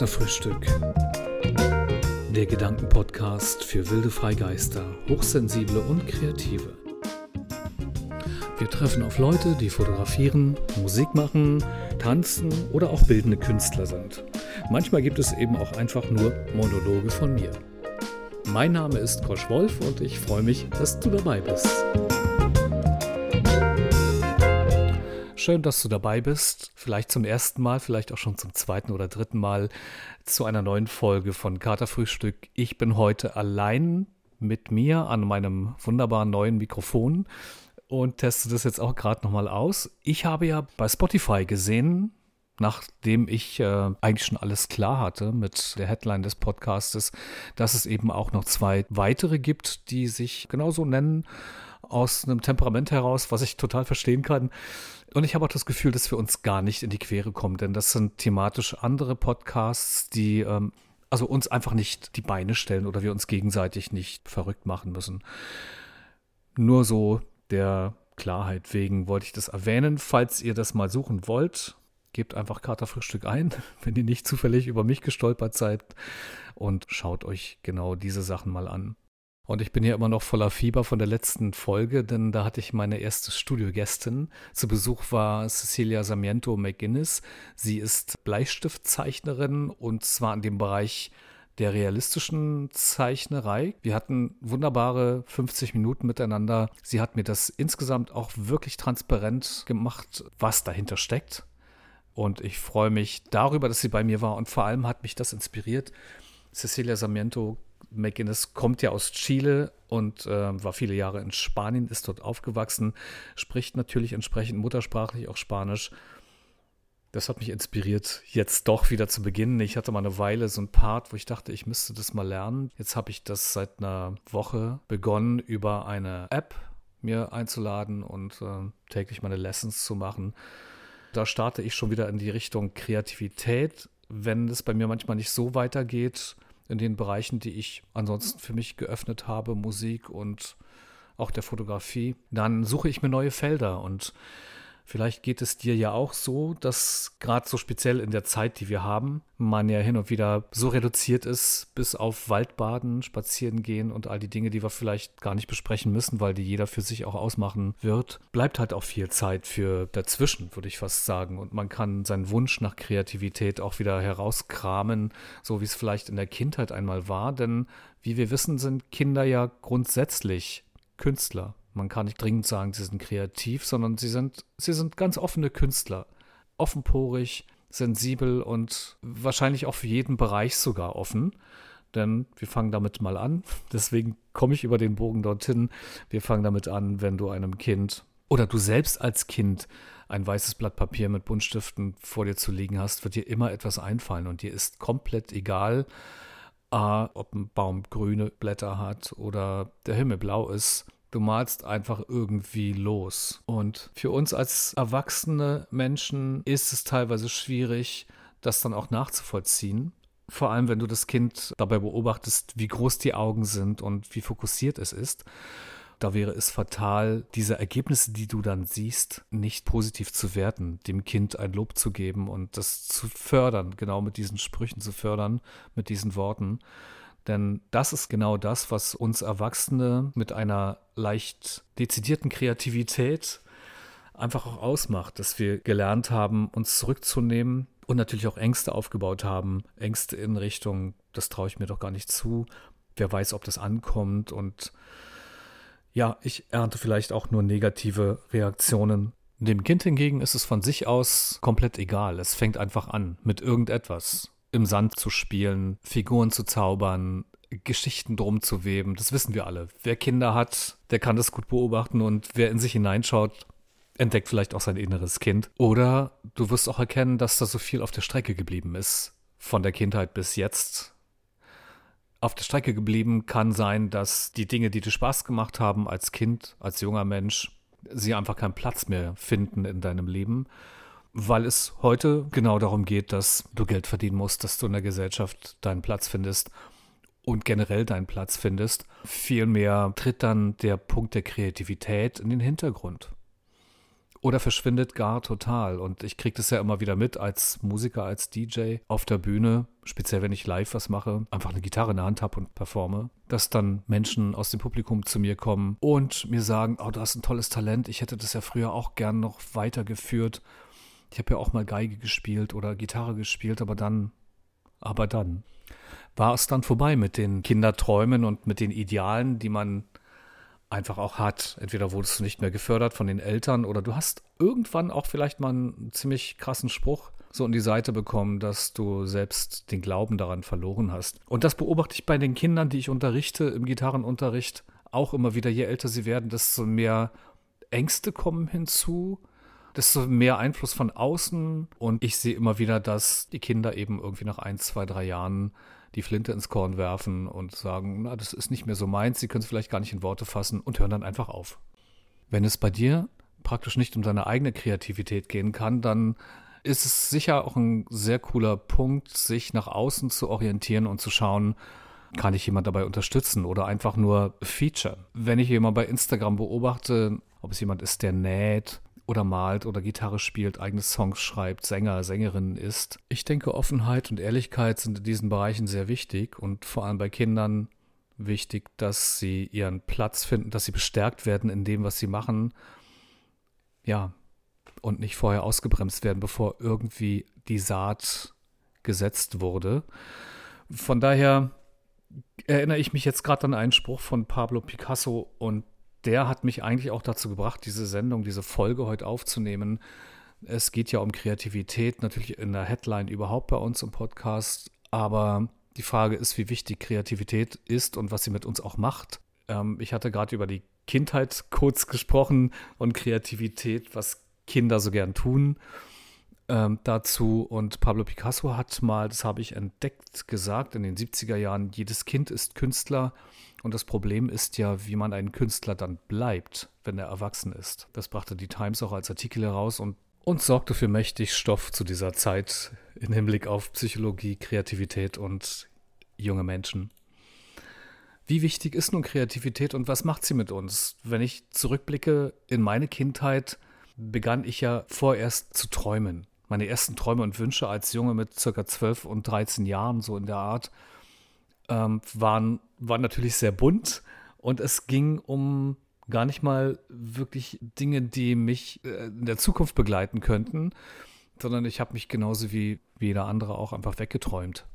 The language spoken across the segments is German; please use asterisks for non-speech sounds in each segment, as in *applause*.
Katerfrühstück. Der Gedankenpodcast für wilde Freigeister, Hochsensible und Kreative. Wir treffen auf Leute, die fotografieren, Musik machen, tanzen oder auch bildende Künstler sind. Manchmal gibt es eben auch einfach nur Monologe von mir. Mein Name ist Kosch Wolf und ich freue mich, dass du dabei bist. Schön, dass du dabei bist. Vielleicht zum ersten Mal, vielleicht auch schon zum zweiten oder dritten Mal zu einer neuen Folge von Katerfrühstück. Ich bin heute allein mit mir an meinem wunderbaren neuen Mikrofon und teste das jetzt auch gerade nochmal aus. Ich habe ja bei Spotify gesehen, nachdem ich äh, eigentlich schon alles klar hatte mit der Headline des Podcastes, dass es eben auch noch zwei weitere gibt, die sich genauso nennen, aus einem Temperament heraus, was ich total verstehen kann. Und ich habe auch das Gefühl, dass wir uns gar nicht in die Quere kommen, denn das sind thematisch andere Podcasts, die ähm, also uns einfach nicht die Beine stellen oder wir uns gegenseitig nicht verrückt machen müssen. Nur so der Klarheit wegen wollte ich das erwähnen. Falls ihr das mal suchen wollt, gebt einfach Katerfrühstück ein, *laughs* wenn ihr nicht zufällig über mich gestolpert seid und schaut euch genau diese Sachen mal an. Und ich bin hier immer noch voller Fieber von der letzten Folge, denn da hatte ich meine erste Studiogästin. Zu Besuch war Cecilia Samiento McGuinness. Sie ist Bleistiftzeichnerin und zwar in dem Bereich der realistischen Zeichnerei. Wir hatten wunderbare 50 Minuten miteinander. Sie hat mir das insgesamt auch wirklich transparent gemacht, was dahinter steckt. Und ich freue mich darüber, dass sie bei mir war und vor allem hat mich das inspiriert. Cecilia Samiento McGuinness kommt ja aus Chile und äh, war viele Jahre in Spanien, ist dort aufgewachsen, spricht natürlich entsprechend muttersprachlich auch Spanisch. Das hat mich inspiriert, jetzt doch wieder zu beginnen. Ich hatte mal eine Weile so ein Part, wo ich dachte, ich müsste das mal lernen. Jetzt habe ich das seit einer Woche begonnen, über eine App mir einzuladen und äh, täglich meine Lessons zu machen. Da starte ich schon wieder in die Richtung Kreativität. Wenn es bei mir manchmal nicht so weitergeht, in den Bereichen, die ich ansonsten für mich geöffnet habe, Musik und auch der Fotografie, dann suche ich mir neue Felder. Und Vielleicht geht es dir ja auch so, dass gerade so speziell in der Zeit, die wir haben, man ja hin und wieder so reduziert ist, bis auf Waldbaden, Spazieren gehen und all die Dinge, die wir vielleicht gar nicht besprechen müssen, weil die jeder für sich auch ausmachen wird. Bleibt halt auch viel Zeit für dazwischen, würde ich fast sagen. Und man kann seinen Wunsch nach Kreativität auch wieder herauskramen, so wie es vielleicht in der Kindheit einmal war. Denn wie wir wissen, sind Kinder ja grundsätzlich Künstler. Man kann nicht dringend sagen, sie sind kreativ, sondern sie sind, sie sind ganz offene Künstler. Offenporig, sensibel und wahrscheinlich auch für jeden Bereich sogar offen. Denn wir fangen damit mal an. *laughs* Deswegen komme ich über den Bogen dorthin. Wir fangen damit an, wenn du einem Kind oder du selbst als Kind ein weißes Blatt Papier mit Buntstiften vor dir zu liegen hast, wird dir immer etwas einfallen und dir ist komplett egal, ob ein Baum grüne Blätter hat oder der Himmel blau ist Du malst einfach irgendwie los. Und für uns als erwachsene Menschen ist es teilweise schwierig, das dann auch nachzuvollziehen. Vor allem, wenn du das Kind dabei beobachtest, wie groß die Augen sind und wie fokussiert es ist. Da wäre es fatal, diese Ergebnisse, die du dann siehst, nicht positiv zu werten, dem Kind ein Lob zu geben und das zu fördern, genau mit diesen Sprüchen zu fördern, mit diesen Worten. Denn das ist genau das, was uns Erwachsene mit einer leicht dezidierten Kreativität einfach auch ausmacht, dass wir gelernt haben, uns zurückzunehmen und natürlich auch Ängste aufgebaut haben. Ängste in Richtung, das traue ich mir doch gar nicht zu. Wer weiß, ob das ankommt. Und ja, ich ernte vielleicht auch nur negative Reaktionen. Dem Kind hingegen ist es von sich aus komplett egal. Es fängt einfach an mit irgendetwas im Sand zu spielen, Figuren zu zaubern, Geschichten drum zu weben. Das wissen wir alle. Wer Kinder hat, der kann das gut beobachten und wer in sich hineinschaut, entdeckt vielleicht auch sein inneres Kind. Oder du wirst auch erkennen, dass da so viel auf der Strecke geblieben ist. Von der Kindheit bis jetzt. Auf der Strecke geblieben kann sein, dass die Dinge, die dir Spaß gemacht haben als Kind, als junger Mensch, sie einfach keinen Platz mehr finden in deinem Leben weil es heute genau darum geht, dass du Geld verdienen musst, dass du in der Gesellschaft deinen Platz findest und generell deinen Platz findest. Vielmehr tritt dann der Punkt der Kreativität in den Hintergrund. oder verschwindet gar total. Und ich kriege das ja immer wieder mit als Musiker, als DJ auf der Bühne, speziell wenn ich live was mache, einfach eine Gitarre in der Hand habe und performe, dass dann Menschen aus dem Publikum zu mir kommen und mir sagen, oh, du hast ein tolles Talent, ich hätte das ja früher auch gern noch weitergeführt. Ich habe ja auch mal Geige gespielt oder Gitarre gespielt, aber dann, aber dann war es dann vorbei mit den Kinderträumen und mit den Idealen, die man einfach auch hat. Entweder wurdest du nicht mehr gefördert von den Eltern oder du hast irgendwann auch vielleicht mal einen ziemlich krassen Spruch so in die Seite bekommen, dass du selbst den Glauben daran verloren hast. Und das beobachte ich bei den Kindern, die ich unterrichte im Gitarrenunterricht auch immer wieder. Je älter sie werden, desto mehr Ängste kommen hinzu, desto mehr Einfluss von außen. Und ich sehe immer wieder, dass die Kinder eben irgendwie nach ein, zwei, drei Jahren die Flinte ins Korn werfen und sagen, na, das ist nicht mehr so meins, sie können es vielleicht gar nicht in Worte fassen und hören dann einfach auf. Wenn es bei dir praktisch nicht um deine eigene Kreativität gehen kann, dann ist es sicher auch ein sehr cooler Punkt, sich nach außen zu orientieren und zu schauen, kann ich jemand dabei unterstützen oder einfach nur feature. Wenn ich jemand bei Instagram beobachte, ob es jemand ist, der näht, oder malt oder Gitarre spielt, eigene Songs schreibt, Sänger, Sängerin ist. Ich denke, Offenheit und Ehrlichkeit sind in diesen Bereichen sehr wichtig und vor allem bei Kindern wichtig, dass sie ihren Platz finden, dass sie bestärkt werden in dem, was sie machen. Ja, und nicht vorher ausgebremst werden, bevor irgendwie die Saat gesetzt wurde. Von daher erinnere ich mich jetzt gerade an einen Spruch von Pablo Picasso und der hat mich eigentlich auch dazu gebracht, diese Sendung, diese Folge heute aufzunehmen. Es geht ja um Kreativität, natürlich in der Headline überhaupt bei uns im Podcast, aber die Frage ist, wie wichtig Kreativität ist und was sie mit uns auch macht. Ähm, ich hatte gerade über die Kindheit kurz gesprochen und Kreativität, was Kinder so gern tun ähm, dazu. Und Pablo Picasso hat mal, das habe ich entdeckt, gesagt in den 70er Jahren, jedes Kind ist Künstler und das Problem ist ja, wie man ein Künstler dann bleibt, wenn er erwachsen ist. Das brachte die Times auch als Artikel heraus und, und sorgte für mächtig Stoff zu dieser Zeit im Hinblick auf Psychologie, Kreativität und junge Menschen. Wie wichtig ist nun Kreativität und was macht sie mit uns? Wenn ich zurückblicke in meine Kindheit, begann ich ja vorerst zu träumen. Meine ersten Träume und Wünsche als Junge mit circa 12 und 13 Jahren, so in der Art, ähm, waren, waren natürlich sehr bunt und es ging um gar nicht mal wirklich Dinge, die mich äh, in der Zukunft begleiten könnten, sondern ich habe mich genauso wie, wie jeder andere auch einfach weggeträumt.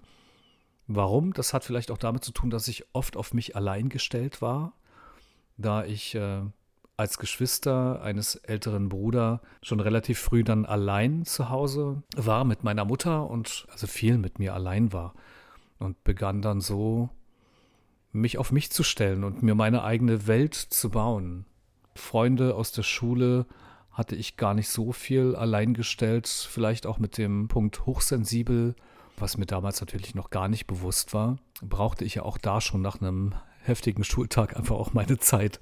Warum? Das hat vielleicht auch damit zu tun, dass ich oft auf mich allein gestellt war, da ich äh, als Geschwister eines älteren Bruders schon relativ früh dann allein zu Hause war mit meiner Mutter und also viel mit mir allein war und begann dann so, mich auf mich zu stellen und mir meine eigene Welt zu bauen. Freunde aus der Schule hatte ich gar nicht so viel allein gestellt, vielleicht auch mit dem Punkt hochsensibel, was mir damals natürlich noch gar nicht bewusst war, brauchte ich ja auch da schon nach einem heftigen Schultag einfach auch meine Zeit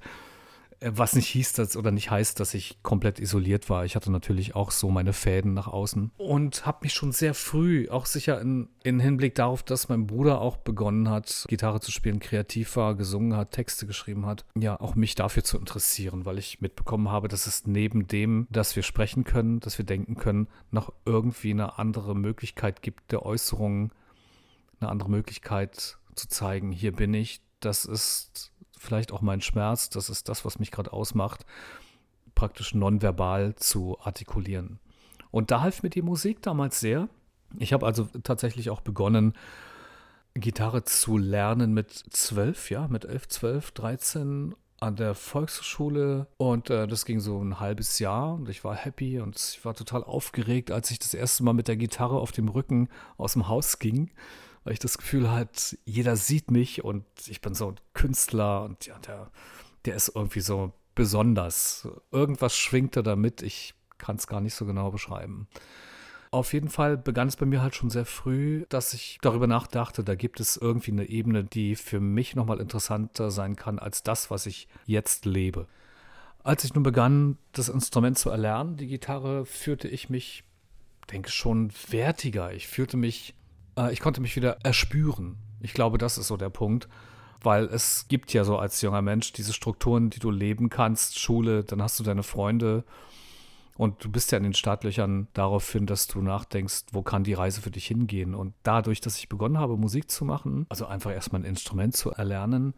was nicht hieß dass, oder nicht heißt, dass ich komplett isoliert war. Ich hatte natürlich auch so meine Fäden nach außen und habe mich schon sehr früh, auch sicher in, in Hinblick darauf, dass mein Bruder auch begonnen hat, Gitarre zu spielen, kreativ war, gesungen hat, Texte geschrieben hat, ja, auch mich dafür zu interessieren, weil ich mitbekommen habe, dass es neben dem, dass wir sprechen können, dass wir denken können, noch irgendwie eine andere Möglichkeit gibt der Äußerung, eine andere Möglichkeit zu zeigen, hier bin ich, das ist vielleicht auch mein Schmerz, das ist das, was mich gerade ausmacht, praktisch nonverbal zu artikulieren. Und da half mir die Musik damals sehr. Ich habe also tatsächlich auch begonnen, Gitarre zu lernen mit zwölf, ja, mit elf, zwölf, dreizehn an der Volkshochschule und äh, das ging so ein halbes Jahr und ich war happy und ich war total aufgeregt, als ich das erste Mal mit der Gitarre auf dem Rücken aus dem Haus ging weil ich das Gefühl hatte, jeder sieht mich und ich bin so ein Künstler und ja, der, der ist irgendwie so besonders. Irgendwas schwingte damit, ich kann es gar nicht so genau beschreiben. Auf jeden Fall begann es bei mir halt schon sehr früh, dass ich darüber nachdachte, da gibt es irgendwie eine Ebene, die für mich nochmal interessanter sein kann als das, was ich jetzt lebe. Als ich nun begann, das Instrument zu erlernen, die Gitarre, fühlte ich mich, denke schon, wertiger. Ich fühlte mich äh, ich konnte mich wieder erspüren. Ich glaube, das ist so der Punkt. Weil es gibt ja so als junger Mensch diese Strukturen, die du leben kannst, Schule, dann hast du deine Freunde Und du bist ja in den Startlöchern daraufhin, dass du nachdenkst, wo kann die Reise für dich hingehen. Und dadurch, dass ich begonnen habe, Musik zu machen, also einfach erstmal ein Instrument zu erlernen,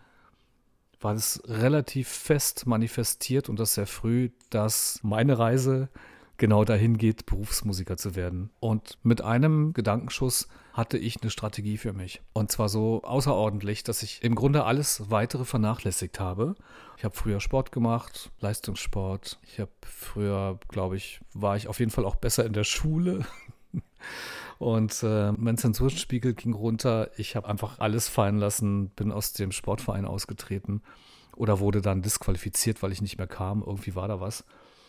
war es relativ fest manifestiert und das sehr früh, dass meine Reise genau dahin geht, Berufsmusiker zu werden. Und mit einem Gedankenschuss hatte ich eine Strategie für mich. Und zwar so außerordentlich, dass ich im Grunde alles weitere vernachlässigt habe. Ich habe früher Sport gemacht, Leistungssport. Ich habe früher, glaube ich, war ich auf jeden Fall auch besser in der Schule. *laughs* Und äh, mein Zensurspiegel ging runter. Ich habe einfach alles fallen lassen, bin aus dem Sportverein ausgetreten oder wurde dann disqualifiziert, weil ich nicht mehr kam. Irgendwie war da was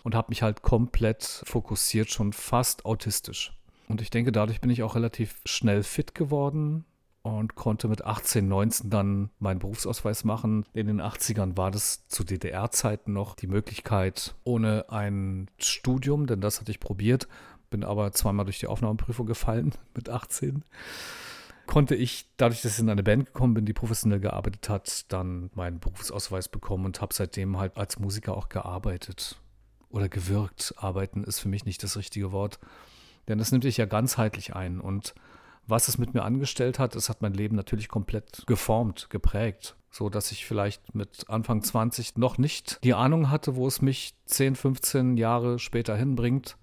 und habe mich halt komplett fokussiert, schon fast autistisch. Und ich denke, dadurch bin ich auch relativ schnell fit geworden und konnte mit 18, 19 dann meinen Berufsausweis machen. In den 80ern war das zu DDR-Zeiten noch die Möglichkeit, ohne ein Studium, denn das hatte ich probiert, bin aber zweimal durch die Aufnahmeprüfung gefallen *laughs* mit 18 konnte ich, dadurch, dass ich in eine Band gekommen bin, die professionell gearbeitet hat, dann meinen Berufsausweis bekommen und habe seitdem halt als Musiker auch gearbeitet oder gewirkt. Arbeiten ist für mich nicht das richtige Wort, denn das nimmt dich ja ganzheitlich ein. Und was es mit mir angestellt hat, es hat mein Leben natürlich komplett geformt, geprägt, so dass ich vielleicht mit Anfang 20 noch nicht die Ahnung hatte, wo es mich 10, 15 Jahre später hinbringt.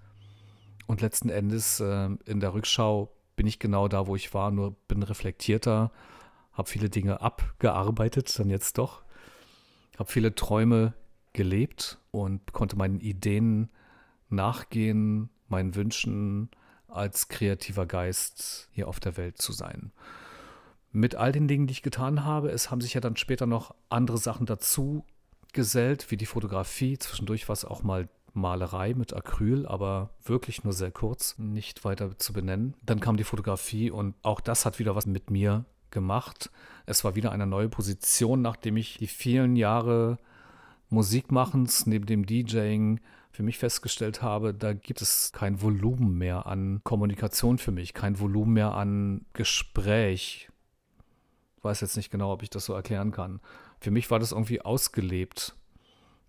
Und letzten Endes äh, in der Rückschau bin ich genau da, wo ich war, nur bin reflektierter, habe viele Dinge abgearbeitet, dann jetzt doch, habe viele Träume gelebt und konnte meinen Ideen nachgehen, meinen Wünschen als kreativer Geist hier auf der Welt zu sein. Mit all den Dingen, die ich getan habe, es haben sich ja dann später noch andere Sachen dazu gesellt, wie die Fotografie. Zwischendurch war es auch mal Malerei mit Acryl, aber wirklich nur sehr kurz, nicht weiter zu benennen. Dann kam die Fotografie und auch das hat wieder was mit mir gemacht. Es war wieder eine neue Position, nachdem ich die vielen Jahre Musikmachens, neben dem DJing für mich festgestellt habe, da gibt es kein Volumen mehr an Kommunikation für mich, kein Volumen mehr an Gespräch. Ich weiß jetzt nicht genau, ob ich das so erklären kann. Für mich war das irgendwie ausgelebt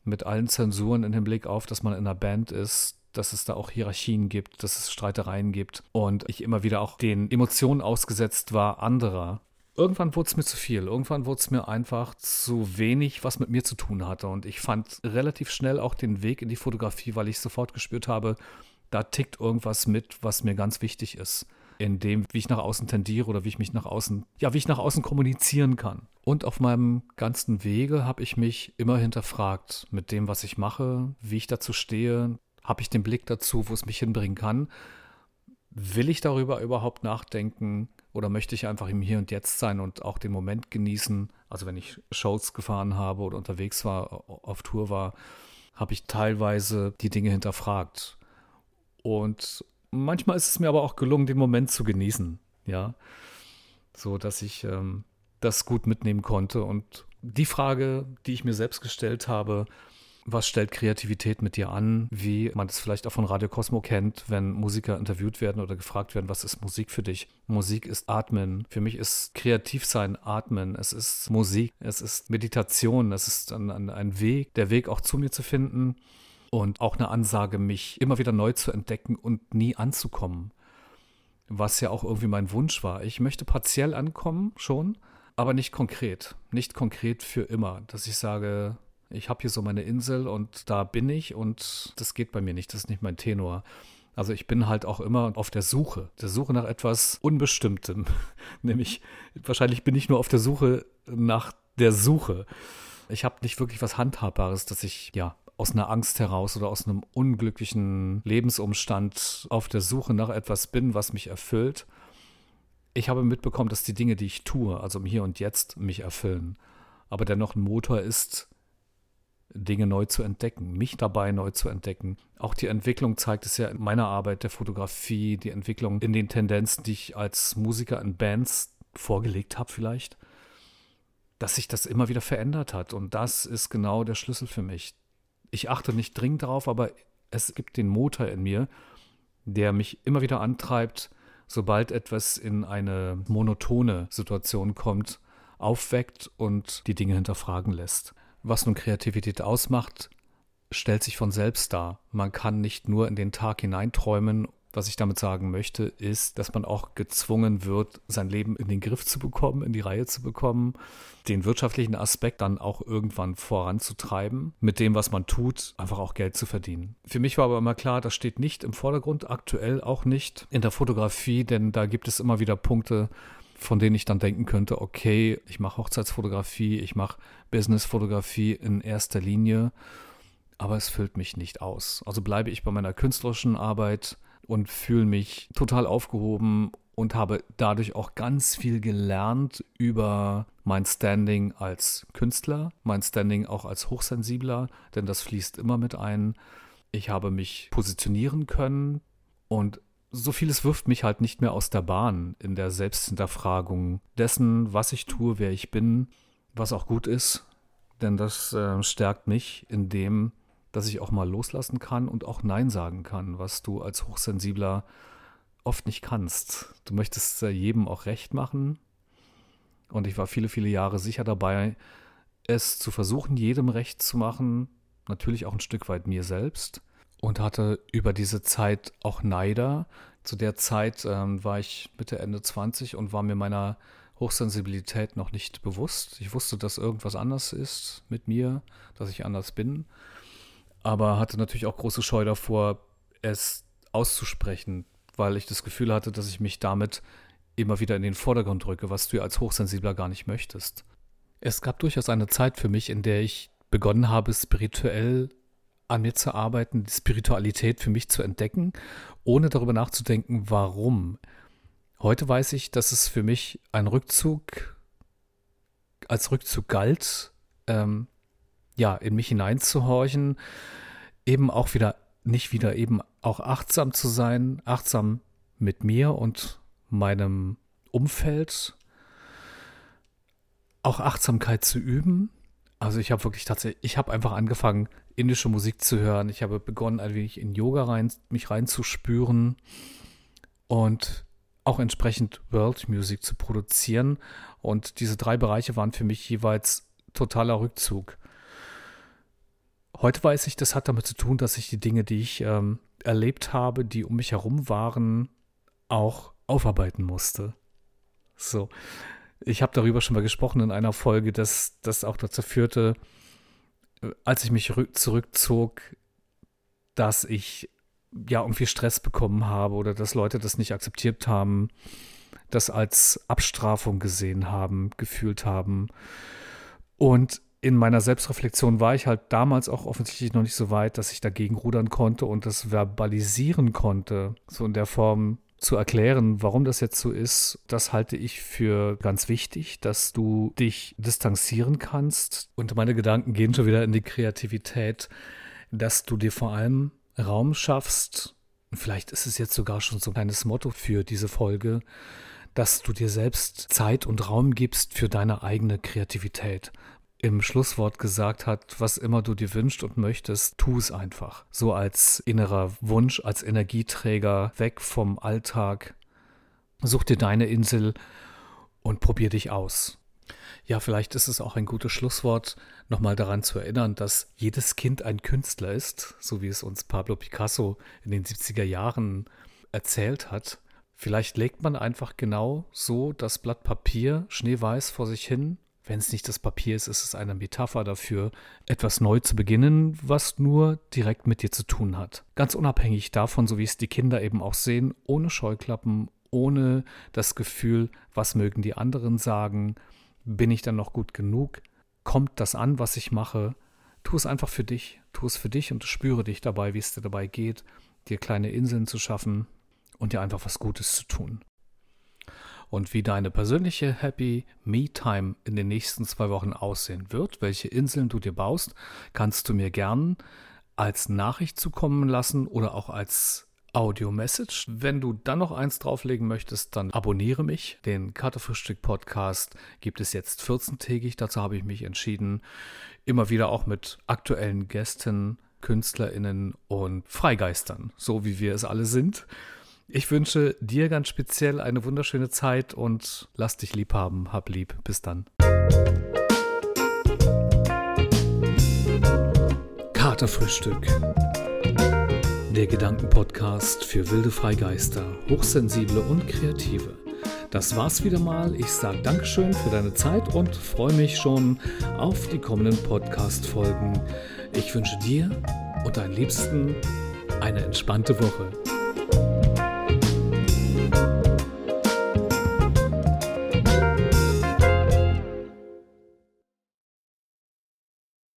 mit allen Zensuren in Hinblick auf, dass man in einer Band ist, dass es da auch Hierarchien gibt, dass es Streitereien gibt und ich immer wieder auch den Emotionen ausgesetzt war anderer irgendwann wurde es mir zu viel. Irgendwann wurde es mir einfach zu wenig, was mit mir zu tun hatte. Und ich fand relativ schnell auch den Weg in die Fotografie, weil ich sofort gespürt habe, da tickt irgendwas mit, was mir ganz wichtig ist. In dem, wie ich nach außen tendiere oder wie ich mich nach außen, ja, wie ich nach außen kommunizieren kann. Und auf meinem ganzen Wege habe ich mich immer hinterfragt mit dem, was ich mache, wie ich dazu stehe, habe ich den Blick dazu, wo es mich hinbringen kann. Will ich darüber überhaupt nachdenken? Oder möchte ich einfach im Hier und Jetzt sein und auch den Moment genießen? Also wenn ich Shows gefahren habe oder unterwegs war, auf Tour war, habe ich teilweise die Dinge hinterfragt. Und manchmal ist es mir aber auch gelungen, den Moment zu genießen. Ja, so dass ich ähm, das gut mitnehmen konnte. Und die Frage, die ich mir selbst gestellt habe, was stellt Kreativität mit dir an? Wie man das vielleicht auch von Radio Cosmo kennt, wenn Musiker interviewt werden oder gefragt werden, was ist Musik für dich? Musik ist Atmen. Für mich ist Kreativsein Atmen. Es ist Musik. Es ist Meditation. Es ist ein, ein, ein Weg, der Weg auch zu mir zu finden und auch eine Ansage, mich immer wieder neu zu entdecken und nie anzukommen. Was ja auch irgendwie mein Wunsch war. Ich möchte partiell ankommen, schon, aber nicht konkret. Nicht konkret für immer, dass ich sage, ich habe hier so meine Insel und da bin ich und das geht bei mir nicht, das ist nicht mein Tenor. Also ich bin halt auch immer auf der Suche, der Suche nach etwas Unbestimmtem. *laughs* Nämlich, wahrscheinlich bin ich nur auf der Suche nach der Suche. Ich habe nicht wirklich was Handhabbares, dass ich ja aus einer Angst heraus oder aus einem unglücklichen Lebensumstand auf der Suche nach etwas bin, was mich erfüllt. Ich habe mitbekommen, dass die Dinge, die ich tue, also im Hier und Jetzt, mich erfüllen. Aber dennoch ein Motor ist, Dinge neu zu entdecken, mich dabei neu zu entdecken. Auch die Entwicklung zeigt es ja in meiner Arbeit der Fotografie, die Entwicklung in den Tendenzen, die ich als Musiker in Bands vorgelegt habe vielleicht, dass sich das immer wieder verändert hat. Und das ist genau der Schlüssel für mich. Ich achte nicht dringend darauf, aber es gibt den Motor in mir, der mich immer wieder antreibt, sobald etwas in eine monotone Situation kommt, aufweckt und die Dinge hinterfragen lässt. Was nun Kreativität ausmacht, stellt sich von selbst dar. Man kann nicht nur in den Tag hineinträumen was ich damit sagen möchte, ist, dass man auch gezwungen wird, sein Leben in den Griff zu bekommen, in die Reihe zu bekommen, den wirtschaftlichen Aspekt dann auch irgendwann voranzutreiben, mit dem, was man tut, einfach auch Geld zu verdienen. Für mich war aber immer klar, das steht nicht im Vordergrund, aktuell auch nicht in der Fotografie, denn da gibt es immer wieder Punkte, von denen ich dann denken könnte, okay, ich mache Hochzeitsfotografie, ich mache Businessfotografie in erster Linie, aber es füllt mich nicht aus. Also bleibe ich bei meiner künstlerischen Arbeit, und fühle mich total aufgehoben und habe dadurch auch ganz viel gelernt über mein Standing als Künstler, mein Standing auch als Hochsensibler, denn das fließt immer mit ein. Ich habe mich positionieren können und so vieles wirft mich halt nicht mehr aus der Bahn in der Selbsthinterfragung dessen, was ich tue, wer ich bin, was auch gut ist, denn das äh, stärkt mich in dem, dass ich auch mal loslassen kann und auch Nein sagen kann, was du als Hochsensibler oft nicht kannst. Du möchtest jedem auch recht machen. Und ich war viele, viele Jahre sicher dabei, es zu versuchen, jedem recht zu machen. Natürlich auch ein Stück weit mir selbst. Und hatte über diese Zeit auch Neider. Zu der Zeit ähm, war ich Mitte, Ende 20 und war mir meiner Hochsensibilität noch nicht bewusst. Ich wusste, dass irgendwas anders ist mit mir, dass ich anders bin aber hatte natürlich auch große Scheu davor, es auszusprechen, weil ich das Gefühl hatte, dass ich mich damit immer wieder in den Vordergrund drücke, was du als Hochsensibler gar nicht möchtest. Es gab durchaus eine Zeit für mich, in der ich begonnen habe, spirituell an mir zu arbeiten, die Spiritualität für mich zu entdecken, ohne darüber nachzudenken, warum. Heute weiß ich, dass es für mich ein Rückzug als Rückzug galt, ähm, ja, in mich hineinzuhorchen, eben auch wieder, nicht wieder eben auch achtsam zu sein, achtsam mit mir und meinem Umfeld, auch Achtsamkeit zu üben. Also ich habe wirklich tatsächlich, ich habe einfach angefangen, indische Musik zu hören. Ich habe begonnen, ein wenig in Yoga rein, mich reinzuspüren und auch entsprechend World Music zu produzieren. Und diese drei Bereiche waren für mich jeweils totaler Rückzug. Heute weiß ich, das hat damit zu tun, dass ich die Dinge, die ich ähm, erlebt habe, die um mich herum waren, auch aufarbeiten musste. So. Ich habe darüber schon mal gesprochen in einer Folge, dass das auch dazu führte, äh, als ich mich zurückzog, dass ich ja irgendwie Stress bekommen habe oder dass Leute das nicht akzeptiert haben, das als Abstrafung gesehen haben, gefühlt haben. Und in meiner Selbstreflexion war ich halt damals auch offensichtlich noch nicht so weit, dass ich dagegen rudern konnte und das verbalisieren konnte, so in der Form zu erklären, warum das jetzt so ist, das halte ich für ganz wichtig, dass du dich distanzieren kannst. Und meine Gedanken gehen schon wieder in die Kreativität, dass du dir vor allem Raum schaffst. Vielleicht ist es jetzt sogar schon so ein kleines Motto für diese Folge, dass du dir selbst Zeit und Raum gibst für deine eigene Kreativität im Schlusswort gesagt hat, was immer du dir wünschst und möchtest, tu es einfach. So als innerer Wunsch, als Energieträger, weg vom Alltag. Such dir deine Insel und probier dich aus. Ja, vielleicht ist es auch ein gutes Schlusswort, nochmal daran zu erinnern, dass jedes Kind ein Künstler ist, so wie es uns Pablo Picasso in den 70er Jahren erzählt hat. Vielleicht legt man einfach genau so das Blatt Papier schneeweiß vor sich hin wenn es nicht das Papier ist, ist es eine Metapher dafür, etwas neu zu beginnen, was nur direkt mit dir zu tun hat. Ganz unabhängig davon, so wie es die Kinder eben auch sehen, ohne Scheuklappen, ohne das Gefühl, was mögen die anderen sagen, bin ich dann noch gut genug, kommt das an, was ich mache, tu es einfach für dich, tu es für dich und spüre dich dabei, wie es dir dabei geht, dir kleine Inseln zu schaffen und dir einfach was Gutes zu tun und wie deine persönliche Happy Me Time in den nächsten zwei Wochen aussehen wird, welche Inseln du dir baust, kannst du mir gern als Nachricht zukommen lassen oder auch als Audio-Message. Wenn du dann noch eins drauflegen möchtest, dann abonniere mich. Den Katerfrühstück-Podcast gibt es jetzt 14-tägig. Dazu habe ich mich entschieden, immer wieder auch mit aktuellen Gästen, KünstlerInnen und Freigeistern, so wie wir es alle sind, ich wünsche dir ganz speziell eine wunderschöne Zeit und lass dich lieb haben. Hab lieb. Bis dann. Katerfrühstück. Der Gedankenpodcast für wilde Freigeister, Hochsensible und Kreative. Das war's wieder mal. Ich sage Dankeschön für deine Zeit und freue mich schon auf die kommenden Podcast-Folgen. Ich wünsche dir und deinen Liebsten eine entspannte Woche.